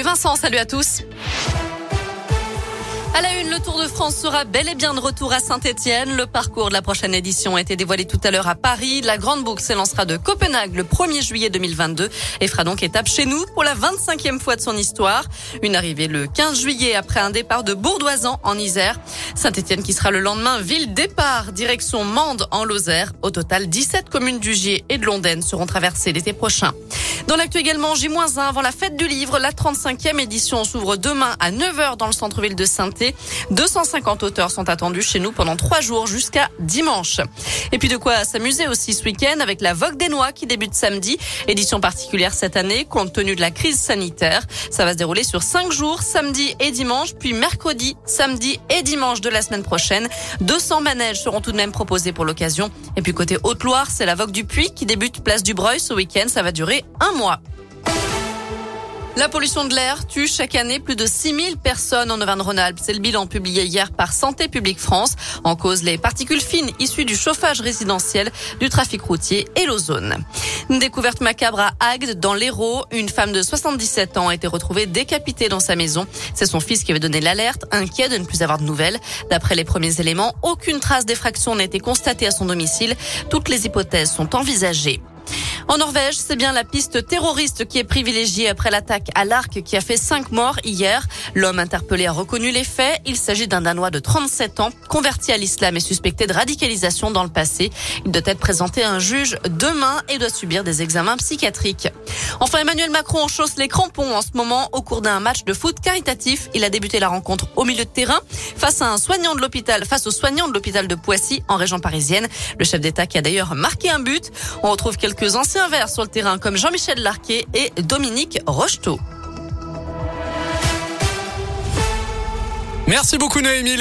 Salut Vincent, salut à tous. À la une, le Tour de France sera bel et bien de retour à Saint-Etienne. Le parcours de la prochaine édition a été dévoilé tout à l'heure à Paris. La grande boucle s'élancera de Copenhague le 1er juillet 2022 et fera donc étape chez nous pour la 25e fois de son histoire. Une arrivée le 15 juillet après un départ de Bourdoisan en Isère. Saint-Etienne qui sera le lendemain ville départ direction Mende en Lozère. Au total, 17 communes du Gier et de Londaine seront traversées l'été prochain. Dans l'actu également, J-1 avant la fête du livre, la 35e édition s'ouvre demain à 9h dans le centre-ville de saint 250 auteurs sont attendus chez nous pendant trois jours jusqu'à dimanche. Et puis de quoi s'amuser aussi ce week-end avec la Vogue des Noix qui débute samedi. Édition particulière cette année compte tenu de la crise sanitaire. Ça va se dérouler sur cinq jours, samedi et dimanche, puis mercredi, samedi et dimanche de la semaine prochaine. 200 manèges seront tout de même proposés pour l'occasion. Et puis côté Haute-Loire, c'est la Vogue du Puy qui débute place du Breuil ce week-end. Ça va durer un mois. La pollution de l'air tue chaque année plus de 6000 personnes en Auvergne-Rhône-Alpes. C'est le bilan publié hier par Santé publique France. En cause, les particules fines issues du chauffage résidentiel, du trafic routier et l'ozone. Une découverte macabre à Agde, dans l'Hérault. Une femme de 77 ans a été retrouvée décapitée dans sa maison. C'est son fils qui avait donné l'alerte, inquiet de ne plus avoir de nouvelles. D'après les premiers éléments, aucune trace d'effraction n'a été constatée à son domicile. Toutes les hypothèses sont envisagées. En Norvège, c'est bien la piste terroriste qui est privilégiée après l'attaque à l'arc qui a fait cinq morts hier. L'homme interpellé a reconnu les faits. Il s'agit d'un Danois de 37 ans, converti à l'islam et suspecté de radicalisation dans le passé. Il doit être présenté à un juge demain et doit subir des examens psychiatriques. Enfin, Emmanuel Macron chausse les crampons en ce moment au cours d'un match de foot caritatif. Il a débuté la rencontre au milieu de terrain face à un soignant de l'hôpital, face aux soignants de l'hôpital de Poissy en région parisienne. Le chef d'État qui a d'ailleurs marqué un but. On retrouve quelques anciens vert sur le terrain comme Jean-Michel Larquet et Dominique Rocheteau. Merci beaucoup Noémie.